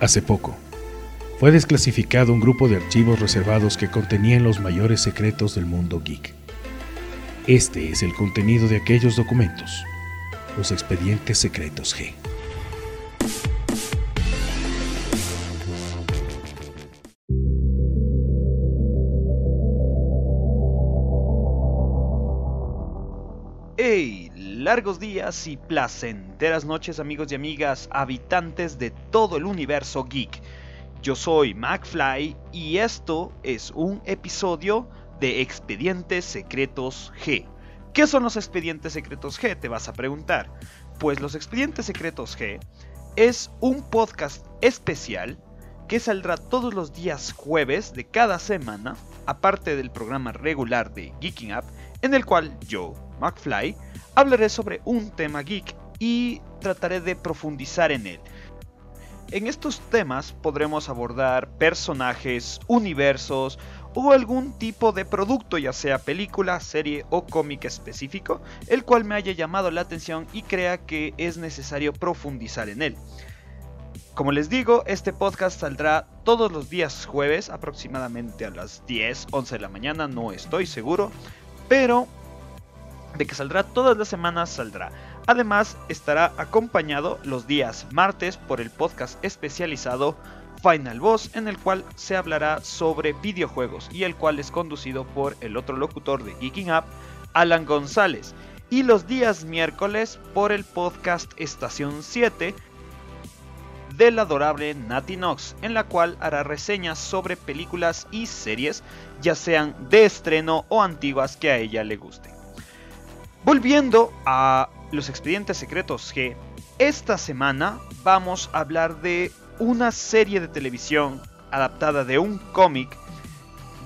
Hace poco, fue desclasificado un grupo de archivos reservados que contenían los mayores secretos del mundo geek. Este es el contenido de aquellos documentos, los expedientes secretos G. Largos días y placenteras noches amigos y amigas, habitantes de todo el universo geek. Yo soy McFly y esto es un episodio de Expedientes Secretos G. ¿Qué son los Expedientes Secretos G? Te vas a preguntar. Pues los Expedientes Secretos G es un podcast especial que saldrá todos los días jueves de cada semana, aparte del programa regular de Geeking Up, en el cual yo, McFly, hablaré sobre un tema geek y trataré de profundizar en él. En estos temas podremos abordar personajes, universos o algún tipo de producto, ya sea película, serie o cómic específico, el cual me haya llamado la atención y crea que es necesario profundizar en él. Como les digo, este podcast saldrá todos los días jueves, aproximadamente a las 10, 11 de la mañana, no estoy seguro, pero de que saldrá todas las semanas saldrá. Además estará acompañado los días martes por el podcast especializado Final Boss en el cual se hablará sobre videojuegos y el cual es conducido por el otro locutor de Geeking Up, Alan González. Y los días miércoles por el podcast Estación 7 del adorable Nati Nox, en la cual hará reseñas sobre películas y series, ya sean de estreno o antiguas que a ella le gusten. Volviendo a los expedientes secretos G, esta semana vamos a hablar de una serie de televisión adaptada de un cómic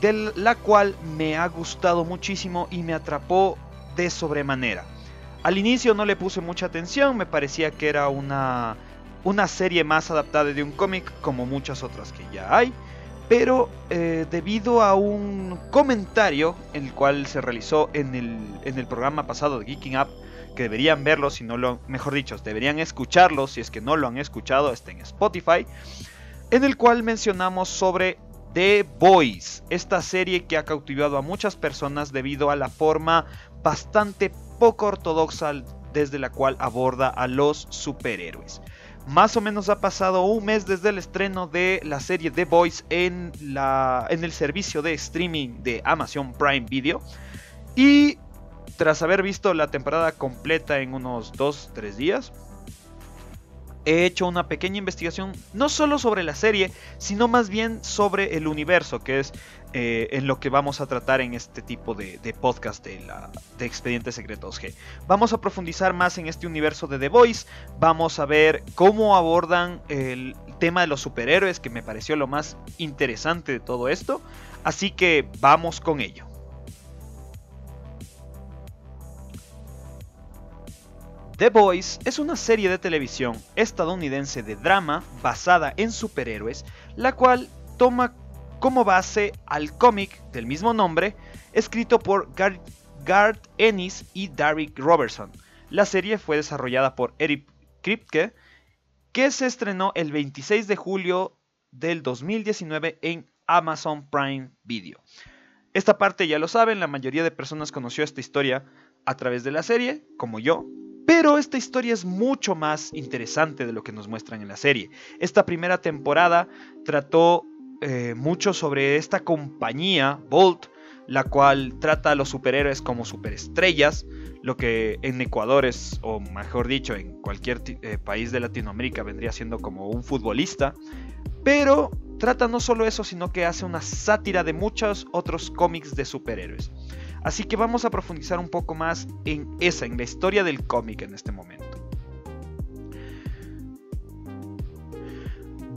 de la cual me ha gustado muchísimo y me atrapó de sobremanera. Al inicio no le puse mucha atención, me parecía que era una, una serie más adaptada de un cómic como muchas otras que ya hay pero eh, debido a un comentario en el cual se realizó en el, programa pasado de Geeking Up, que deberían verlo si no lo, mejor dicho, deberían escucharlo si es que no lo han escuchado, está en Spotify, en el cual mencionamos sobre The Boys, esta serie que ha cautivado a muchas personas debido a la forma bastante poco ortodoxa desde la cual aborda a los superhéroes. Más o menos ha pasado un mes desde el estreno de la serie The Boys en, la, en el servicio de streaming de Amazon Prime Video. Y tras haber visto la temporada completa en unos 2-3 días, he hecho una pequeña investigación no solo sobre la serie, sino más bien sobre el universo, que es eh, en lo que vamos a tratar en este tipo de, podcast de, la, Expedientes Secretos G. Vamos a profundizar más en este universo de The Voice, vamos a ver cómo abordan el tema de los superhéroes, que me pareció lo más interesante de todo esto, así que vamos con ello. The Boys es una serie de televisión estadounidense de drama basada en superhéroes, la cual toma como base al cómic del mismo nombre, escrito por Garth Ennis y Derek Robertson. La serie fue desarrollada por Eric Kripke, que se estrenó el 26 de julio del 2019 en Amazon Prime Video. Esta parte ya lo saben, la mayoría de personas conoció esta historia a través de la serie, como yo, pero esta historia es mucho más interesante de lo que nos muestran en la serie. Esta primera temporada trató eh, mucho sobre esta compañía, Bolt, la cual trata a los superhéroes como superestrellas, lo que en Ecuador es, o mejor dicho, en cualquier eh, país de Latinoamérica vendría siendo como un futbolista. Pero trata no solo eso, sino que hace una sátira de muchos otros cómics de superhéroes. Así que vamos a profundizar un poco más en esa, en la historia del cómic en este momento.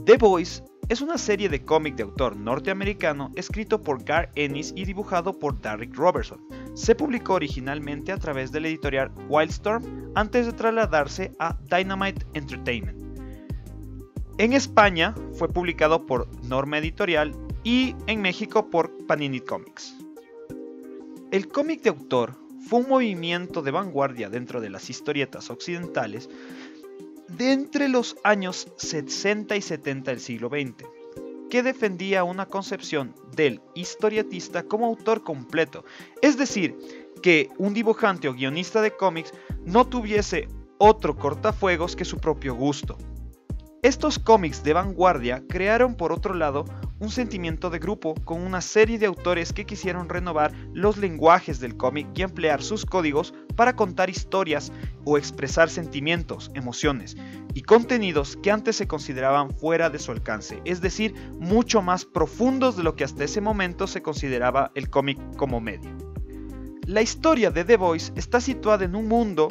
The Boys es una serie de cómic de autor norteamericano escrito por Gar Ennis y dibujado por Derek Robertson. Se publicó originalmente a través de la editorial Wildstorm antes de trasladarse a Dynamite Entertainment. En España fue publicado por Norma Editorial y en México por Panini Comics. El cómic de autor fue un movimiento de vanguardia dentro de las historietas occidentales de entre los años 60 y 70 del siglo XX, que defendía una concepción del historietista como autor completo, es decir, que un dibujante o guionista de cómics no tuviese otro cortafuegos que su propio gusto. Estos cómics de vanguardia crearon por otro lado un sentimiento de grupo con una serie de autores que quisieron renovar los lenguajes del cómic y emplear sus códigos para contar historias o expresar sentimientos, emociones y contenidos que antes se consideraban fuera de su alcance, es decir, mucho más profundos de lo que hasta ese momento se consideraba el cómic como medio. La historia de The Voice está situada en un mundo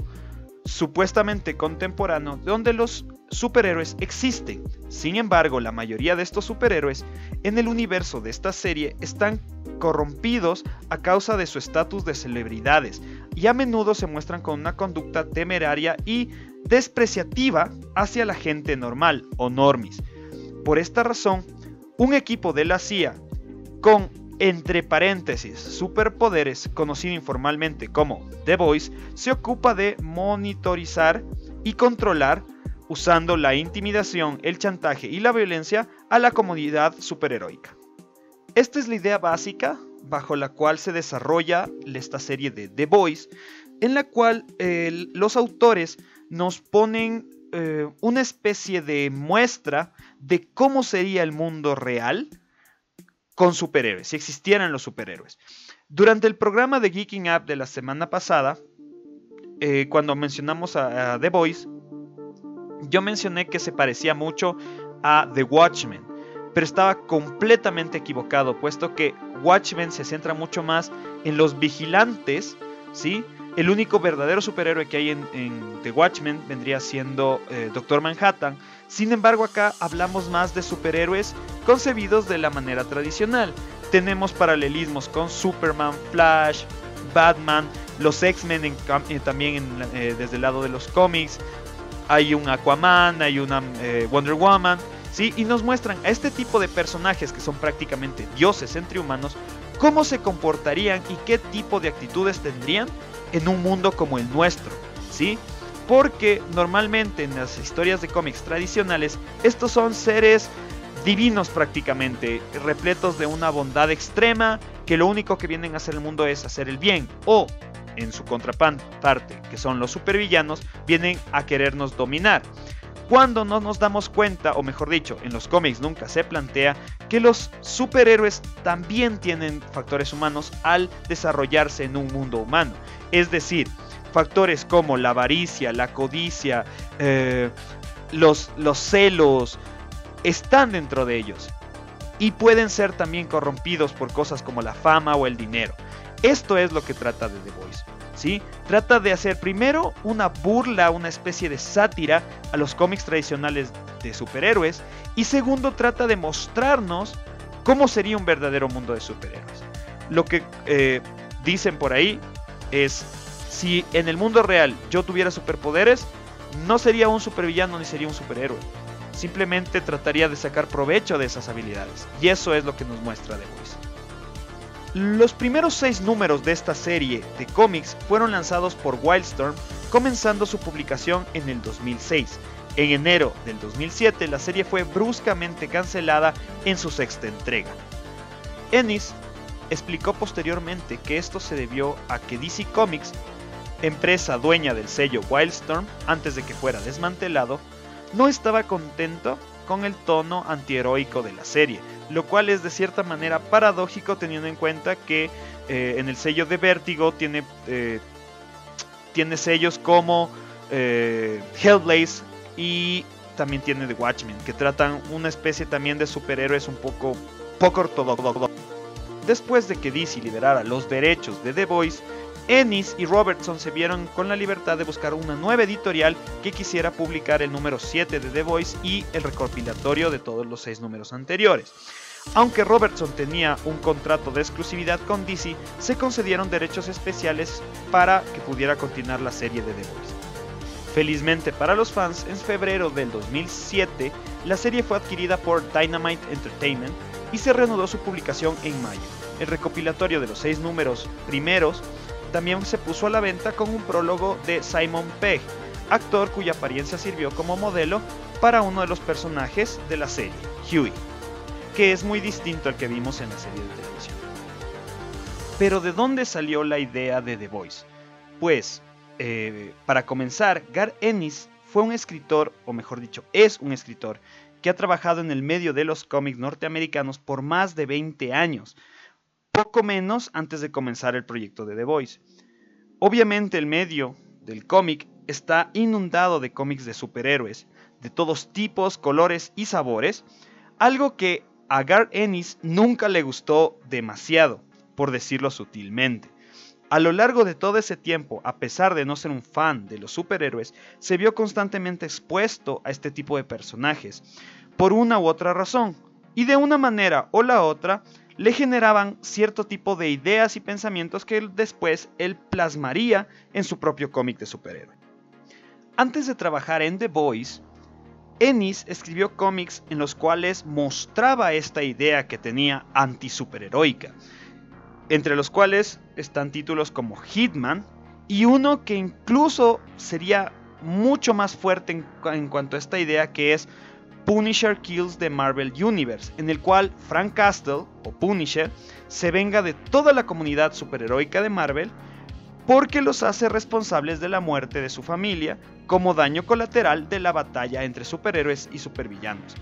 supuestamente contemporáneo donde los superhéroes existen. Sin embargo, la mayoría de estos superhéroes en el universo de esta serie están corrompidos a causa de su estatus de celebridades y a menudo se muestran con una conducta temeraria y despreciativa hacia la gente normal o normis. Por esta razón, un equipo de la CIA con entre paréntesis, superpoderes, conocido informalmente como The Voice, se ocupa de monitorizar y controlar, usando la intimidación, el chantaje y la violencia, a la comunidad superheroica. Esta es la idea básica bajo la cual se desarrolla esta serie de The Voice, en la cual eh, los autores nos ponen eh, una especie de muestra de cómo sería el mundo real, con superhéroes, si existieran los superhéroes. Durante el programa de Geeking Up de la semana pasada, eh, cuando mencionamos a, The Voice, yo mencioné que se parecía mucho a The Watchmen, pero estaba completamente equivocado, puesto que Watchmen se centra mucho más en los vigilantes, ¿sí? El único verdadero superhéroe que hay en, The Watchmen vendría siendo eh, Doctor Manhattan, sin embargo, acá hablamos más de superhéroes concebidos de la manera tradicional. Tenemos paralelismos con Superman, Flash, Batman, los X-Men eh, también eh, desde el lado de los cómics. Hay un Aquaman, hay una eh, Wonder Woman, ¿sí? Y nos muestran a este tipo de personajes que son prácticamente dioses entre humanos, cómo se comportarían y qué tipo de actitudes tendrían en un mundo como el nuestro, ¿sí? porque normalmente en las historias de cómics tradicionales estos son seres divinos prácticamente, repletos de una bondad extrema, que lo único que vienen a hacer el mundo es hacer el bien, o en su contraparte, que son los supervillanos, vienen a querernos dominar. Cuando no nos damos cuenta, o mejor dicho, en los cómics nunca se plantea que los superhéroes también tienen factores humanos al desarrollarse en un mundo humano. Es decir, factores como la avaricia, la codicia, eh, los, los celos, están dentro de ellos. Y pueden ser también corrompidos por cosas como la fama o el dinero. Esto es lo que trata de The Voice. ¿Sí? Trata de hacer primero una burla, una especie de sátira a los cómics tradicionales de superhéroes. Y segundo, trata de mostrarnos cómo sería un verdadero mundo de superhéroes. Lo que eh, dicen por ahí es si en el mundo real yo tuviera superpoderes, no sería un supervillano ni sería un superhéroe. Simplemente trataría de sacar provecho de esas habilidades. Y eso es lo que nos muestra The Voice. Los primeros seis números de esta serie de cómics fueron lanzados por Wildstorm, comenzando su publicación en el 2006. En enero del 2007 la serie fue bruscamente cancelada en su sexta entrega. Ennis explicó posteriormente que esto se debió a que DC Comics empresa dueña del sello Wildstorm, antes de que fuera desmantelado, no estaba contento con el tono antiheroico de la serie, lo cual es de cierta manera paradójico teniendo en cuenta que eh, en el sello de Vértigo tiene, eh, sellos como eh, Hellblaze y también tiene The Watchmen, que tratan una especie también de superhéroes un poco, poco ortodoxos. Después de que DC liberara los derechos de The Voice, Ennis y Robertson se vieron con la libertad de buscar una nueva editorial que quisiera publicar el número 7 de The Voice y el recopilatorio de todos los 6 números anteriores. Aunque Robertson tenía un contrato de exclusividad con DC, se concedieron derechos especiales para que pudiera continuar la serie de The Voice. Felizmente para los fans, en febrero del 2007, la serie fue adquirida por Dynamite Entertainment y se reanudó su publicación en mayo. El recopilatorio de los seis números primeros también se puso a la venta con un prólogo de Simon Pegg, actor cuya apariencia sirvió como modelo para uno de los personajes de la serie, Huey, que es muy distinto al que vimos en la serie de televisión. Pero ¿de dónde salió la idea de The Voice? Pues, eh, para comenzar, Gar Ennis fue un escritor, o mejor dicho, es un escritor, que ha trabajado en el medio de los cómics norteamericanos por más de 20 años, poco menos antes de comenzar el proyecto de The Voice. Obviamente el medio del cómic está inundado de cómics de superhéroes, de todos tipos, colores y sabores, algo que a Gar Ennis nunca le gustó demasiado, por decirlo sutilmente. A lo largo de todo ese tiempo, a pesar de no ser un fan de los superhéroes, se vio constantemente expuesto a este tipo de personajes, por una u otra razón, y de una manera o la otra le generaban cierto tipo de ideas y pensamientos que después él plasmaría en su propio cómic de superhéroe. Antes de trabajar en The Boys, Ennis escribió cómics en los cuales mostraba esta idea que tenía anti-superheroica, entre los cuales están títulos como Hitman y uno que incluso sería mucho más fuerte en, cuanto a esta idea que es Punisher Kills the Marvel Universe, en el cual Frank Castle, o Punisher, se venga de toda la comunidad superheroica de Marvel porque los hace responsables de la muerte de su familia como daño colateral de la batalla entre superhéroes y supervillanos,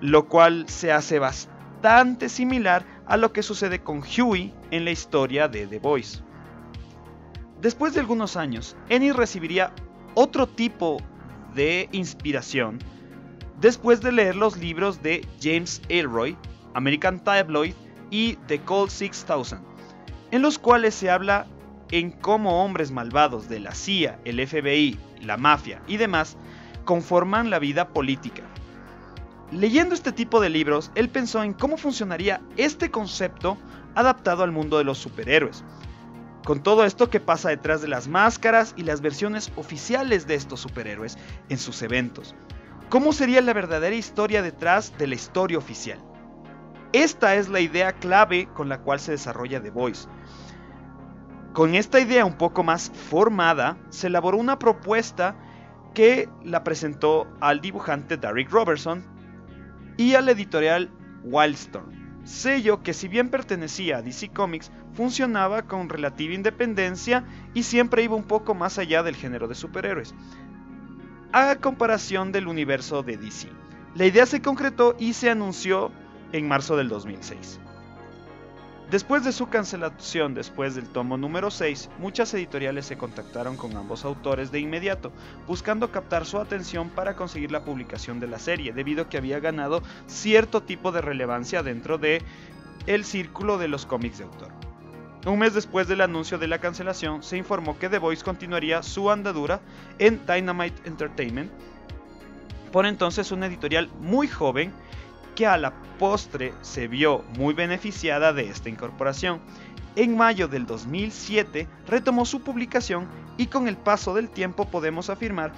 lo cual se hace bastante similar a lo que sucede con Huey en la historia de The Voice. Después de algunos años, Ennis recibiría otro tipo de inspiración después de leer los libros de James Elroy, American Tabloid y The Cold 6000, en los cuales se habla en cómo hombres malvados de la CIA, el FBI, la mafia y demás conforman la vida política. Leyendo este tipo de libros, él pensó en cómo funcionaría este concepto adaptado al mundo de los superhéroes. Con todo esto que pasa detrás de las máscaras y las versiones oficiales de estos superhéroes en sus eventos. ¿Cómo sería la verdadera historia detrás de la historia oficial? Esta es la idea clave con la cual se desarrolla The Voice. Con esta idea un poco más formada, se elaboró una propuesta que la presentó al dibujante Derek Robertson y a la editorial Wildstorm, sello que si bien pertenecía a DC Comics, funcionaba con relativa independencia y siempre iba un poco más allá del género de superhéroes, a comparación del universo de DC. La idea se concretó y se anunció en marzo del 2006. Después de su cancelación después del tomo número 6, muchas editoriales se contactaron con ambos autores de inmediato, buscando captar su atención para conseguir la publicación de la serie, debido a que había ganado cierto tipo de relevancia dentro de el círculo de los cómics de autor. Un mes después del anuncio de la cancelación, se informó que The Voice continuaría su andadura en Dynamite Entertainment, por entonces una editorial muy joven que a la postre se vio muy beneficiada de esta incorporación. En mayo del 2007 retomó su publicación y con el paso del tiempo podemos afirmar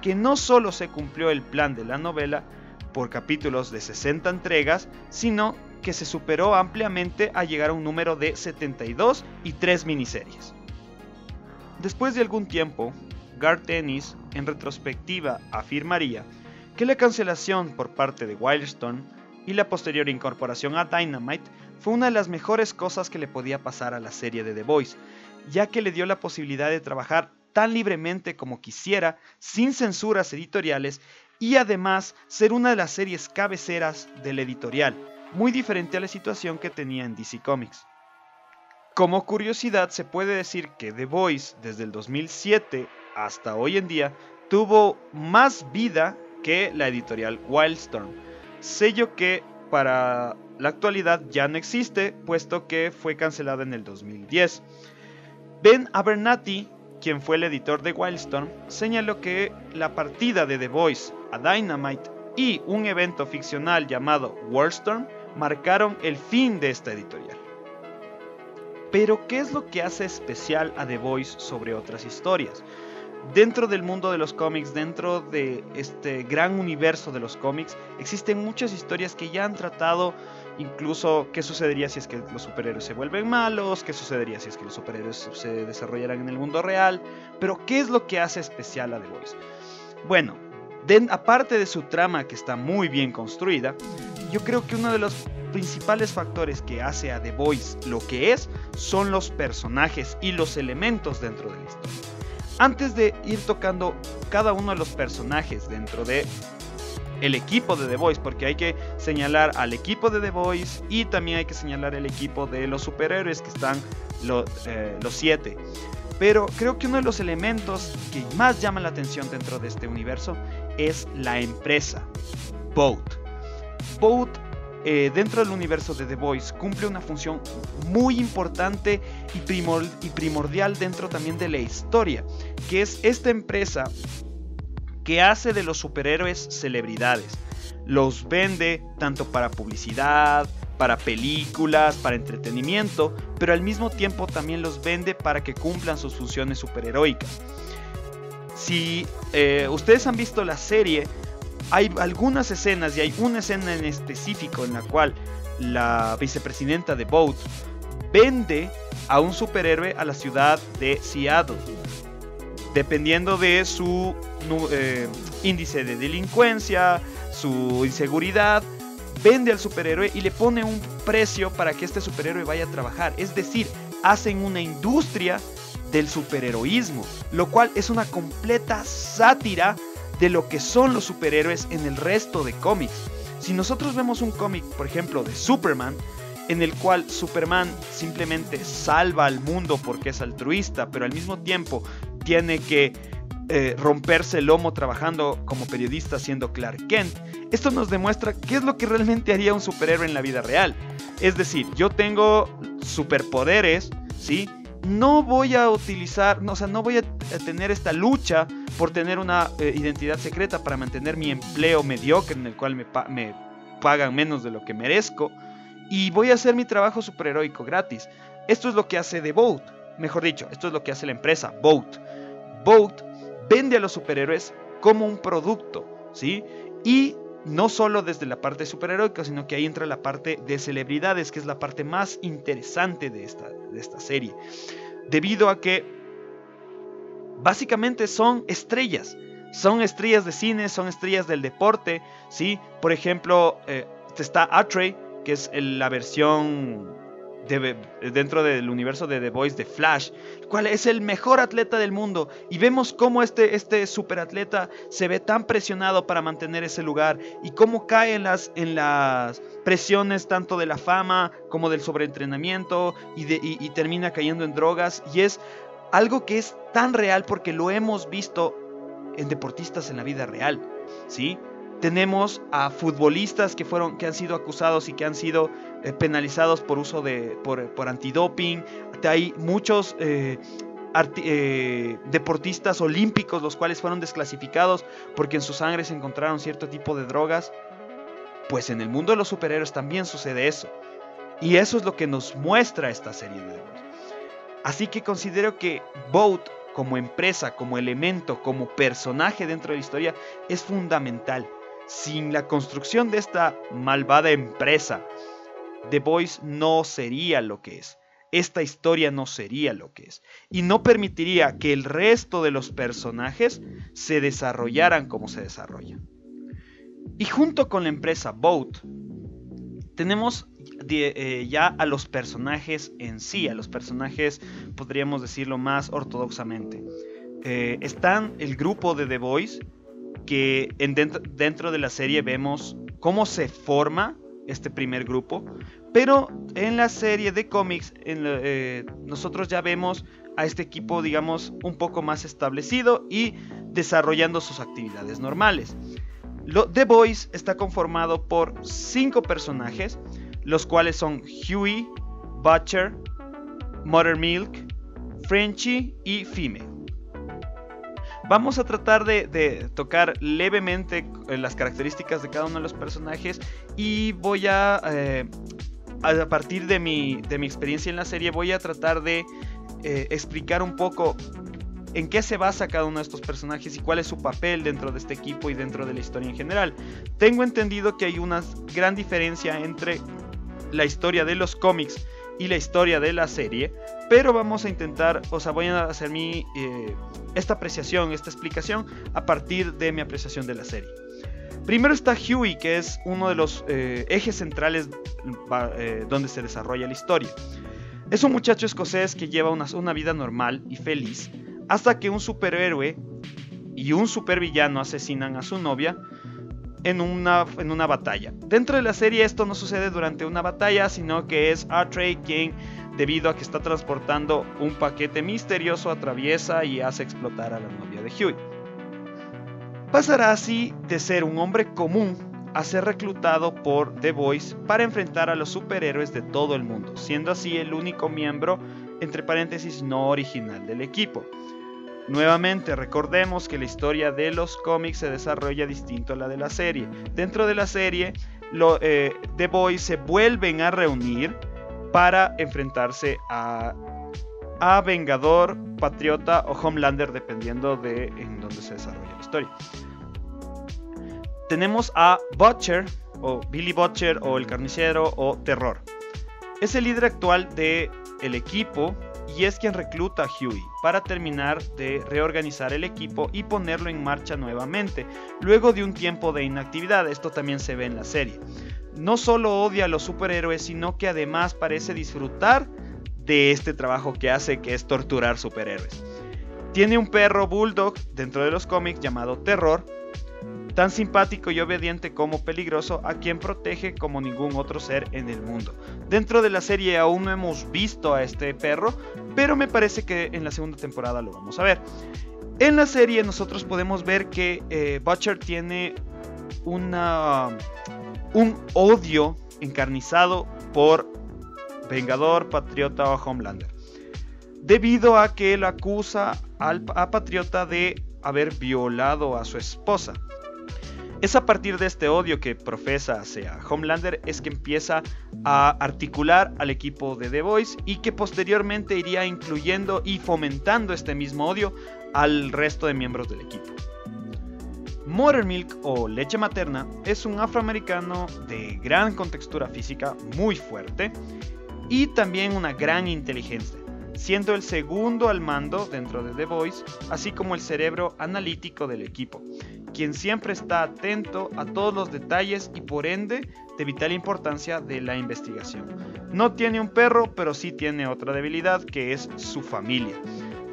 que no solo se cumplió el plan de la novela por capítulos de 60 entregas, sino que se superó ampliamente a llegar a un número de 72 y 3 miniseries. Después de algún tiempo, Garth Ennis, en retrospectiva, afirmaría que la cancelación por parte de Wildstorm y la posterior incorporación a Dynamite fue una de las mejores cosas que le podía pasar a la serie de The Voice, ya que le dio la posibilidad de trabajar tan libremente como quisiera, sin censuras editoriales y además ser una de las series cabeceras del editorial, muy diferente a la situación que tenía en DC Comics. Como curiosidad se puede decir que The Voice desde el 2007 hasta hoy en día tuvo más vida que la editorial Wildstorm, sello que para la actualidad ya no existe, puesto que fue cancelado en el 2010. Ben Abernathy, quien fue el editor de Wildstorm, señaló que la partida de The Voice a Dynamite y un evento ficcional llamado Worldstorm marcaron el fin de esta editorial. Pero, ¿qué es lo que hace especial a The Voice sobre otras historias? dentro del mundo de los cómics, dentro de este gran universo de los cómics, existen muchas historias que ya han tratado incluso qué sucedería si es que los superhéroes se vuelven malos, qué sucedería si es que los superhéroes se desarrollaran en el mundo real, pero qué es lo que hace especial a The Voice. Bueno, aparte de su trama que está muy bien construida, yo creo que uno de los principales factores que hace a The Voice lo que es son los personajes y los elementos dentro de la historia. Antes de ir tocando cada uno de los personajes dentro de el equipo de The Voice, porque hay que señalar al equipo de The Voice y también hay que señalar el equipo de los superhéroes que están eh, los siete. Pero creo que uno de los elementos que más llama la atención dentro de este universo es la empresa, Boat. Boat eh, dentro del universo de The Voice cumple una función muy importante y, y primordial dentro también de la historia, que es esta empresa que hace de los superhéroes celebridades. Los vende tanto para publicidad, para películas, para entretenimiento, pero al mismo tiempo también los vende para que cumplan sus funciones superheroicas. Si eh, ustedes han visto la serie, hay algunas escenas y hay una escena en específico en la cual la vicepresidenta de Boat vende a un superhéroe a la ciudad de Seattle. Dependiendo de su eh, índice de delincuencia, su inseguridad, vende al superhéroe y le pone un precio para que este superhéroe vaya a trabajar. Es decir, hacen una industria del superheroísmo, lo cual es una completa sátira de lo que son los superhéroes en el resto de cómics. Si nosotros vemos un cómic, por ejemplo, de Superman, en el cual Superman simplemente salva al mundo porque es altruista, pero al mismo tiempo tiene que eh, romperse el lomo trabajando como periodista siendo Clark Kent. Esto nos demuestra qué es lo que realmente haría un superhéroe en la vida real. Es decir, yo tengo superpoderes, ¿sí? No voy a utilizar, o sea, no voy a tener esta lucha por tener una eh, identidad secreta para mantener mi empleo mediocre en el cual me, me pagan menos de lo que merezco. Y voy a hacer mi trabajo superheroico gratis. Esto es lo que hace The Boat. Mejor dicho, esto es lo que hace la empresa Boat. Boat vende a los superhéroes como un producto, ¿sí? Y no solo desde la parte superheroica, sino que ahí entra la parte de celebridades, que es la parte más interesante de esta, de esta serie. Debido a que básicamente son estrellas. Son estrellas de cine, son estrellas del deporte, ¿sí? Por ejemplo, eh, está Atrey, que es la versión dentro del universo de The Voice de Flash, cual es el mejor atleta del mundo. Y vemos cómo este, este superatleta se ve tan presionado para mantener ese lugar y cómo cae en las, en las presiones tanto de la fama como del sobreentrenamiento y, de, y termina cayendo en drogas. Y es algo que es tan real porque lo hemos visto en deportistas en la vida real. ¿sí? Tenemos a futbolistas que, fueron, que han sido acusados y que han sido eh, penalizados por uso de por, antidoping. Hay muchos eh, eh, deportistas olímpicos los cuales fueron desclasificados porque en su sangre se encontraron cierto tipo de drogas. Pues en el mundo de los superhéroes también sucede eso. Y eso es lo que nos muestra esta serie de Así que considero que Boat como empresa, como elemento, como personaje dentro de la historia es fundamental. Sin la construcción de esta malvada empresa, The Voice no sería lo que es. Esta historia no sería lo que es. Y no permitiría que el resto de los personajes se desarrollaran como se desarrollan. Y junto con la empresa Boat, tenemos eh, ya a los personajes en sí, a los personajes, podríamos decirlo más ortodoxamente. Eh, están el grupo de The Voice, que dentro, de la serie vemos cómo se forma este primer grupo, pero en la serie de cómics eh, nosotros ya vemos a este equipo, digamos, un poco más establecido y desarrollando sus actividades normales. The Voice está conformado por cinco personajes, los cuales son Huey, Butcher, Milk, Frenchy y Female. Vamos a tratar de, tocar levemente eh, las características de cada uno de los personajes y voy a, eh, a partir de mi, de mi, experiencia en la serie, voy a tratar de eh, explicar un poco en qué se basa cada uno de estos personajes y cuál es su papel dentro de este equipo y dentro de la historia en general. Tengo entendido que hay una gran diferencia entre la historia de los cómics y la historia de la serie, pero vamos a intentar, o sea, voy a hacer mi, eh, esta apreciación, esta explicación a partir de mi apreciación de la serie. Primero está Huey, que es uno de los eh, ejes centrales eh, donde se desarrolla la historia. Es un muchacho escocés que lleva una, una vida normal y feliz hasta que un superhéroe y un supervillano asesinan a su novia en una, en una batalla. Dentro de la serie esto no sucede durante una batalla, sino que es Artrey quien, debido a que está transportando un paquete misterioso, atraviesa y hace explotar a la novia de Huey. Pasará así de ser un hombre común a ser reclutado por The Voice para enfrentar a los superhéroes de todo el mundo, siendo así el único miembro, entre paréntesis, no original del equipo. Nuevamente, recordemos que la historia de los cómics se desarrolla distinto a la de la serie. Dentro de la serie, eh, The Boys se vuelven a reunir para enfrentarse a, a Vengador, Patriota o Homelander, dependiendo de en dónde se desarrolla la historia. Tenemos a Butcher, o Billy Butcher, o el Carnicero, o Terror. Es el líder actual del el equipo y es quien recluta a Huey para terminar de reorganizar el equipo y ponerlo en marcha nuevamente, luego de un tiempo de inactividad, esto también se ve en la serie. No solo odia a los superhéroes, sino que además parece disfrutar de este trabajo que hace, que es torturar superhéroes. Tiene un perro bulldog dentro de los cómics llamado Terror, tan simpático y obediente como peligroso, a quien protege como ningún otro ser en el mundo. Dentro de la serie aún no hemos visto a este perro, pero me parece que en la segunda temporada lo vamos a ver. En la serie nosotros podemos ver que eh, Butcher tiene un odio encarnizado por Vengador, Patriota o Homelander. Debido a que él acusa al, a Patriota de haber violado a su esposa. Es a partir de este odio que profesa hacia Homelander es que empieza a articular al equipo de The Voice y que posteriormente iría incluyendo y fomentando este mismo odio al resto de miembros del equipo. Milk o leche materna es un afroamericano de gran contextura física, muy fuerte y también una gran inteligencia, siendo el segundo al mando dentro de The Voice, así como el cerebro analítico del equipo, quien siempre está atento a todos los detalles y por ende de vital importancia de la investigación. No tiene un perro, pero sí tiene otra debilidad que es su familia.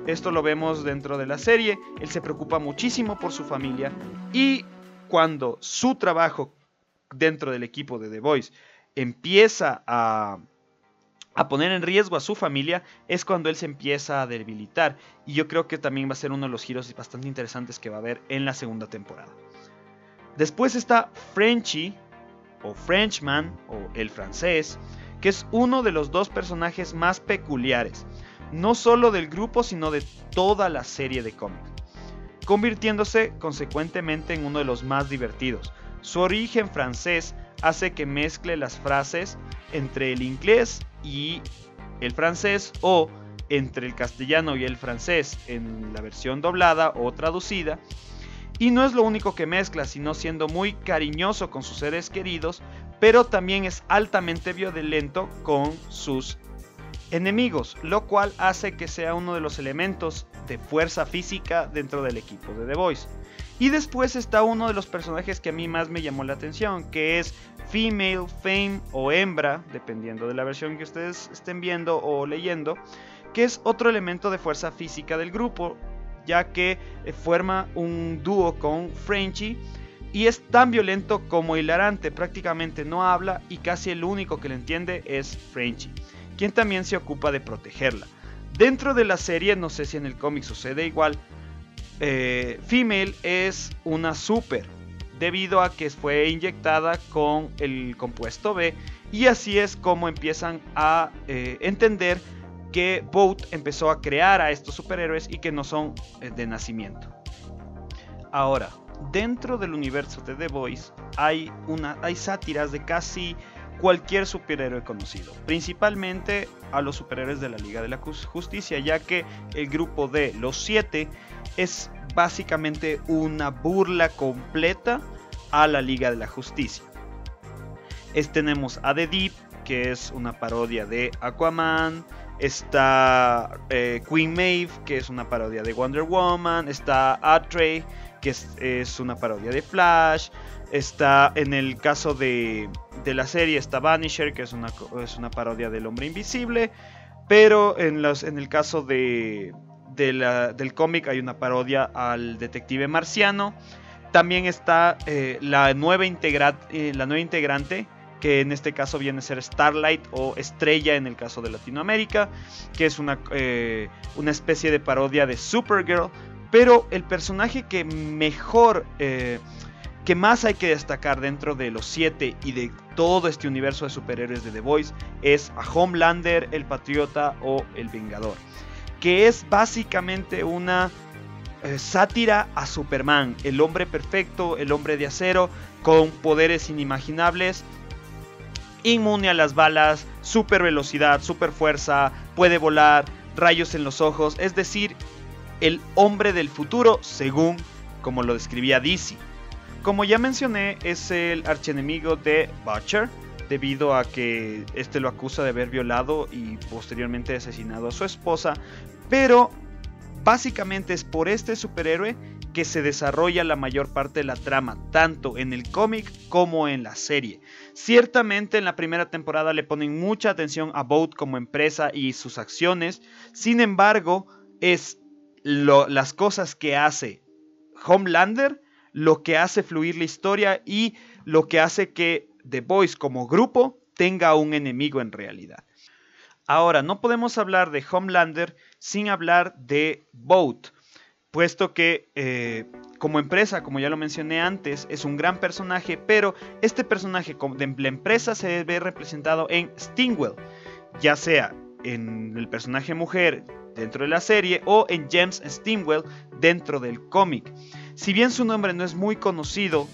Esto lo vemos dentro de la serie, él se preocupa muchísimo por su familia y cuando su trabajo dentro del equipo de The Voice empieza a a poner en riesgo a su familia es cuando él se empieza a debilitar. Y yo creo que también va a ser uno de los giros bastante interesantes que va a haber en la segunda temporada. Después está Frenchy, o Frenchman, o el francés, que es uno de los dos personajes más peculiares, no solo del grupo, sino de toda la serie de cómics, convirtiéndose consecuentemente en uno de los más divertidos. Su origen francés hace que mezcle las frases entre el inglés y el francés o entre el castellano y el francés en la versión doblada o traducida. Y no es lo único que mezcla, sino siendo muy cariñoso con sus seres queridos, pero también es altamente violento con sus enemigos, lo cual hace que sea uno de los elementos de fuerza física dentro del equipo de The Voice. Y después está uno de los personajes que a mí más me llamó la atención, que es Female, Fame o Hembra, dependiendo de la versión que ustedes estén viendo o leyendo, que es otro elemento de fuerza física del grupo, ya que eh, forma un dúo con Frenchy y es tan violento como hilarante, prácticamente no habla y casi el único que le entiende es Frenchy, quien también se ocupa de protegerla. Dentro de la serie, no sé si en el cómic sucede igual, eh, Female es una super debido a que fue inyectada con el compuesto B y así es como empiezan a eh, entender que Boat empezó a crear a estos superhéroes y que no son eh, de nacimiento. Ahora, dentro del universo de The Voice hay, una, hay sátiras de casi cualquier superhéroe conocido, principalmente a los superhéroes de la Liga de la Justicia, ya que el grupo de los siete es básicamente una burla completa a la Liga de la Justicia. Es, tenemos a The Deep, que es una parodia de Aquaman. Está eh, Queen Maeve, que es una parodia de Wonder Woman. Está Atrey, que es, una parodia de Flash. Está en el caso de, la serie, está Vanisher, que es una, es una parodia del hombre invisible. Pero en, los, en el caso de, del cómic hay una parodia al detective marciano. También está eh, la, nueva eh, la nueva integrante, que en este caso viene a ser Starlight o Estrella en el caso de Latinoamérica, que es una, eh, una especie de parodia de Supergirl. Pero el personaje que mejor, que más hay que destacar dentro de los siete y de todo este universo de superhéroes de The Voice es a Homelander, el Patriota o el Vengador que es básicamente una eh, sátira a Superman, el hombre perfecto, el hombre de acero, con poderes inimaginables, inmune a las balas, super velocidad, super fuerza, puede volar, rayos en los ojos, es decir, el hombre del futuro según como lo describía DC. Como ya mencioné, es el archienemigo de Butcher, debido a que este lo acusa de haber violado y posteriormente asesinado a su esposa, pero básicamente es por este superhéroe que se desarrolla la mayor parte de la trama, tanto en el cómic como en la serie. Ciertamente en la primera temporada le ponen mucha atención a Boat como empresa y sus acciones, sin embargo es las cosas que hace Homelander lo que hace fluir la historia y lo que hace que The Boys como grupo tenga un enemigo en realidad. Ahora, no podemos hablar de Homelander sin hablar de Boat, puesto que eh, como empresa, como ya lo mencioné antes, es un gran personaje, pero este personaje de la empresa se ve representado en Stingwell, ya sea en el personaje mujer dentro de la serie o en James Stingwell dentro del cómic. Si bien su nombre no es muy conocido,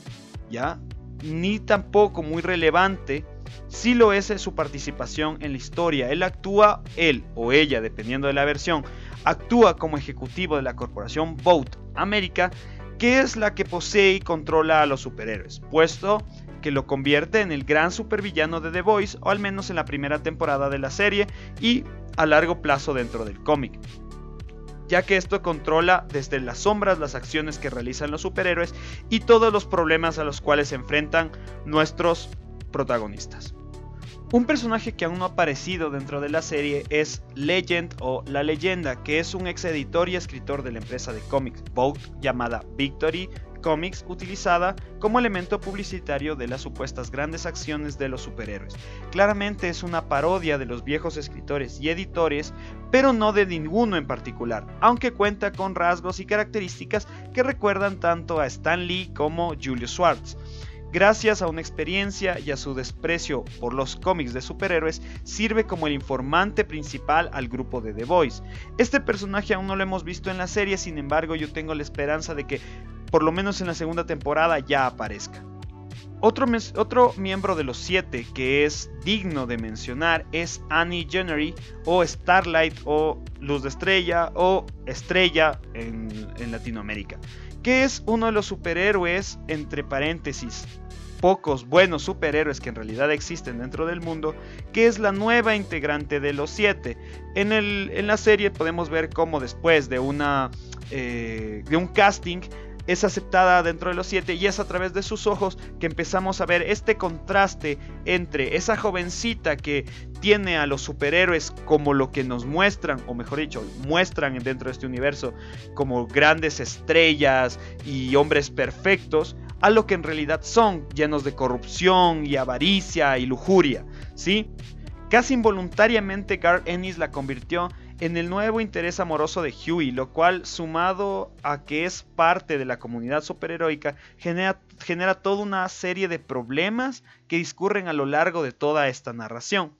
ya ni tampoco muy relevante, si lo es su participación en la historia. Él actúa, él o ella, dependiendo de la versión, actúa como ejecutivo de la corporación Boat América, que es la que posee y controla a los superhéroes, puesto que lo convierte en el gran supervillano de The Voice, o al menos en la primera temporada de la serie y a largo plazo dentro del cómic ya que esto controla desde las sombras las acciones que realizan los superhéroes y todos los problemas a los cuales se enfrentan nuestros protagonistas. Un personaje que aún no ha aparecido dentro de la serie es Legend o La Leyenda, que es un ex editor y escritor de la empresa de cómics Vogue llamada Victory Comics utilizada como elemento publicitario de las supuestas grandes acciones de los superhéroes. Claramente es una parodia de los viejos escritores y editores, pero no de ninguno en particular, aunque cuenta con rasgos y características que recuerdan tanto a Stan Lee como Julius Schwartz. Gracias a una experiencia y a su desprecio por los cómics de superhéroes, sirve como el informante principal al grupo de The Boys. Este personaje aún no lo hemos visto en la serie, sin embargo yo tengo la esperanza de que por lo menos en la segunda temporada ya aparezca. Otro, otro, miembro de los siete que es digno de mencionar es Annie Jennery o Starlight o Luz de Estrella o Estrella en, Latinoamérica, que es uno de los superhéroes entre paréntesis pocos buenos superhéroes que en realidad existen dentro del mundo, que es la nueva integrante de los siete. En, el, en la serie podemos ver cómo después de, una, eh, de un casting es aceptada dentro de los siete y es a través de sus ojos que empezamos a ver este contraste entre esa jovencita que tiene a los superhéroes como lo que nos muestran, o mejor dicho, muestran dentro de este universo como grandes estrellas y hombres perfectos, a lo que en realidad son, llenos de corrupción y avaricia y lujuria, ¿sí? Casi involuntariamente Gar Ennis la convirtió en el nuevo interés amoroso de Huey, lo cual, sumado a que es parte de la comunidad superheroica, genera, genera toda una serie de problemas que discurren a lo largo de toda esta narración.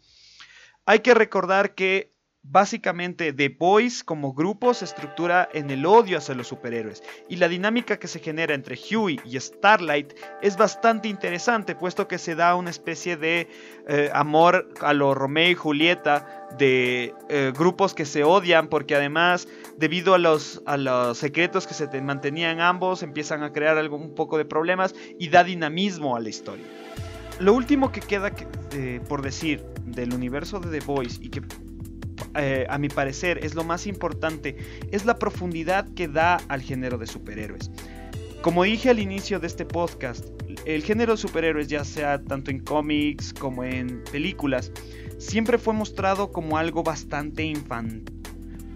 Hay que recordar que Básicamente, The Boys como grupo se estructura en el odio hacia los superhéroes y la dinámica que se genera entre Huey y Starlight es bastante interesante puesto que se da una especie de eh, amor a lo Romeo y Julieta de eh, grupos que se odian porque además debido a los, a los secretos que se mantenían ambos empiezan a crear algo, poco de problemas y da dinamismo a la historia. lo último que queda eh, por decir del universo de The Voice y que eh, a mi parecer es lo más importante es la profundidad que da al género de superhéroes. Como dije al inicio de este podcast, el género de superhéroes, ya sea tanto en cómics como en películas, siempre fue mostrado como algo bastante infantil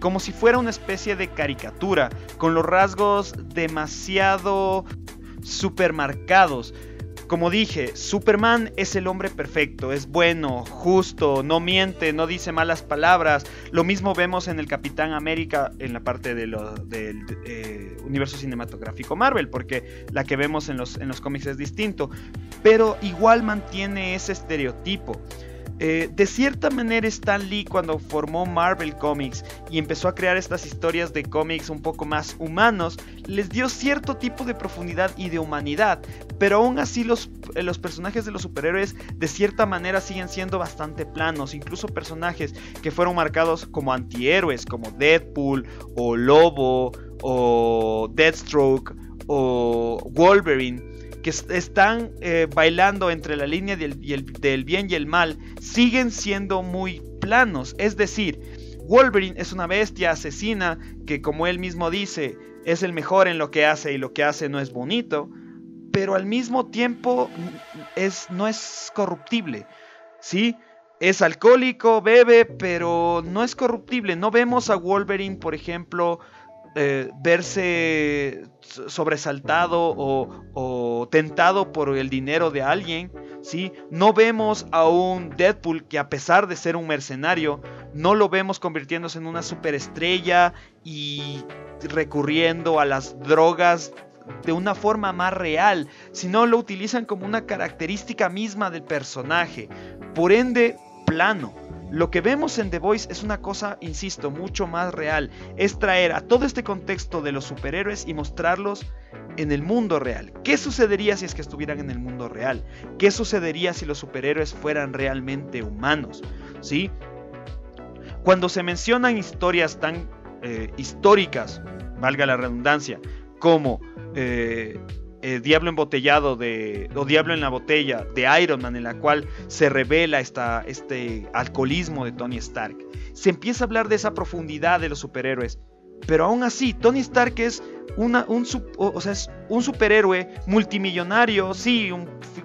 como si fuera una especie de caricatura, con los rasgos demasiado supermarcados. Como dije, Superman es el hombre perfecto, es bueno, justo, no miente, no dice malas palabras. Lo mismo vemos en el Capitán América en la parte del eh, universo cinematográfico Marvel, porque la que vemos en los, en los cómics es distinto. Pero igual mantiene ese estereotipo. Eh, de cierta manera Stan Lee cuando formó Marvel Comics y empezó a crear estas historias de cómics un poco más humanos, les dio cierto tipo de profundidad y de humanidad, pero aún así los, eh, los personajes de los superhéroes de cierta manera siguen siendo bastante planos, incluso personajes que fueron marcados como antihéroes, como Deadpool o Lobo o Deathstroke o Wolverine que están eh, bailando entre la línea del, bien y el mal, siguen siendo muy planos. Es decir, Wolverine es una bestia asesina que como él mismo dice, es el mejor en lo que hace y lo que hace no es bonito, pero al mismo tiempo es, no es corruptible. ¿Sí? Es alcohólico, bebe, pero no es corruptible. No vemos a Wolverine, por ejemplo, eh, verse sobresaltado o, tentado por el dinero de alguien. ¿sí? No vemos a un Deadpool que a pesar de ser un mercenario, no lo vemos convirtiéndose en una superestrella y recurriendo a las drogas de una forma más real, sino lo utilizan como una característica misma del personaje. Por ende, plano. Lo que vemos en The Voice es una cosa, insisto, mucho más real. Es traer a todo este contexto de los superhéroes y mostrarlos en el mundo real. ¿Qué sucedería si es que estuvieran en el mundo real? ¿Qué sucedería si los superhéroes fueran realmente humanos? ¿Sí? Cuando se mencionan historias tan eh, históricas, valga la redundancia, como eh, eh, Diablo embotellado de, o Diablo en la botella de Iron Man, en la cual se revela esta, este alcoholismo de Tony Stark. Se empieza a hablar de esa profundidad de los superhéroes. Pero aún así, Tony Stark es, un, o sea, es un superhéroe multimillonario, sí,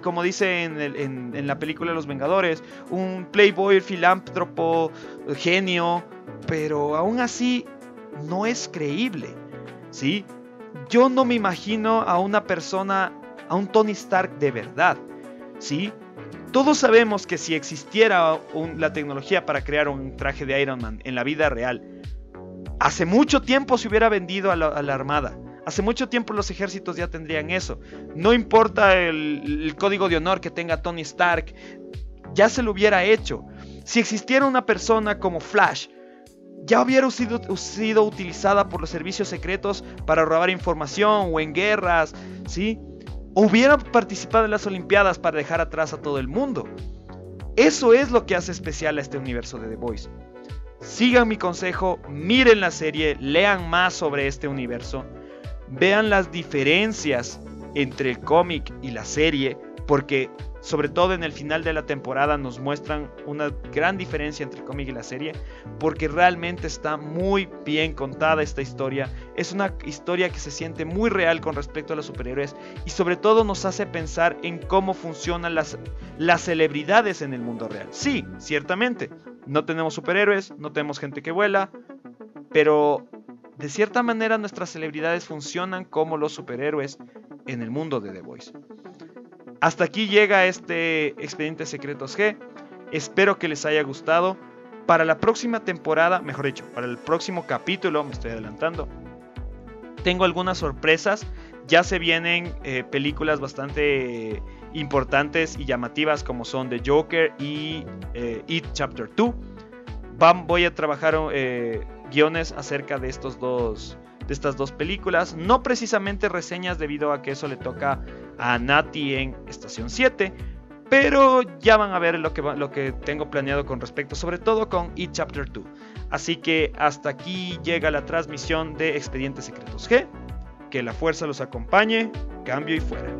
como dice en, en, la película Los Vengadores, un playboy, filántropo, genio, pero aún así no es creíble, ¿sí? Yo no me imagino a una persona, a un Tony Stark de verdad, ¿sí? Todos sabemos que si existiera la tecnología para crear un traje de Iron Man en la vida real, hace mucho tiempo se hubiera vendido a la, Armada. Hace mucho tiempo los ejércitos ya tendrían eso. No importa el, código de honor que tenga Tony Stark, ya se lo hubiera hecho. Si existiera una persona como Flash, ya hubiera sido, sido, utilizada por los servicios secretos para robar información o en guerras, ¿sí? hubiera participado en las Olimpiadas para dejar atrás a todo el mundo. Eso es lo que hace especial a este universo de The Voice. Sigan mi consejo, miren la serie, lean más sobre este universo, vean las diferencias entre el cómic y la serie, porque sobre todo en el final de la temporada nos muestran una gran diferencia entre el cómic y la serie, porque realmente está muy bien contada esta historia. Es una historia que se siente muy real con respecto a los superhéroes y sobre todo nos hace pensar en cómo funcionan las, las celebridades en el mundo real. Sí, ciertamente, no tenemos superhéroes, no tenemos gente que vuela, pero de cierta manera nuestras celebridades funcionan como los superhéroes en el mundo de The Voice. Hasta aquí llega este Expediente Secretos G. Espero que les haya gustado. Para la próxima temporada, mejor dicho, para el próximo capítulo, me estoy adelantando, tengo algunas sorpresas. Ya se vienen eh, películas bastante importantes y llamativas como son The Joker y eh, It Chapter 2. voy a trabajar eh, guiones acerca de estos dos de estas dos películas. No precisamente reseñas debido a que eso le toca a Nati en Estación 7. Pero ya van a ver lo que, lo que tengo planeado con respecto, sobre todo con It Chapter 2. Así que hasta aquí llega la transmisión de Expedientes Secretos G. Que la fuerza los acompañe. Cambio y fuera.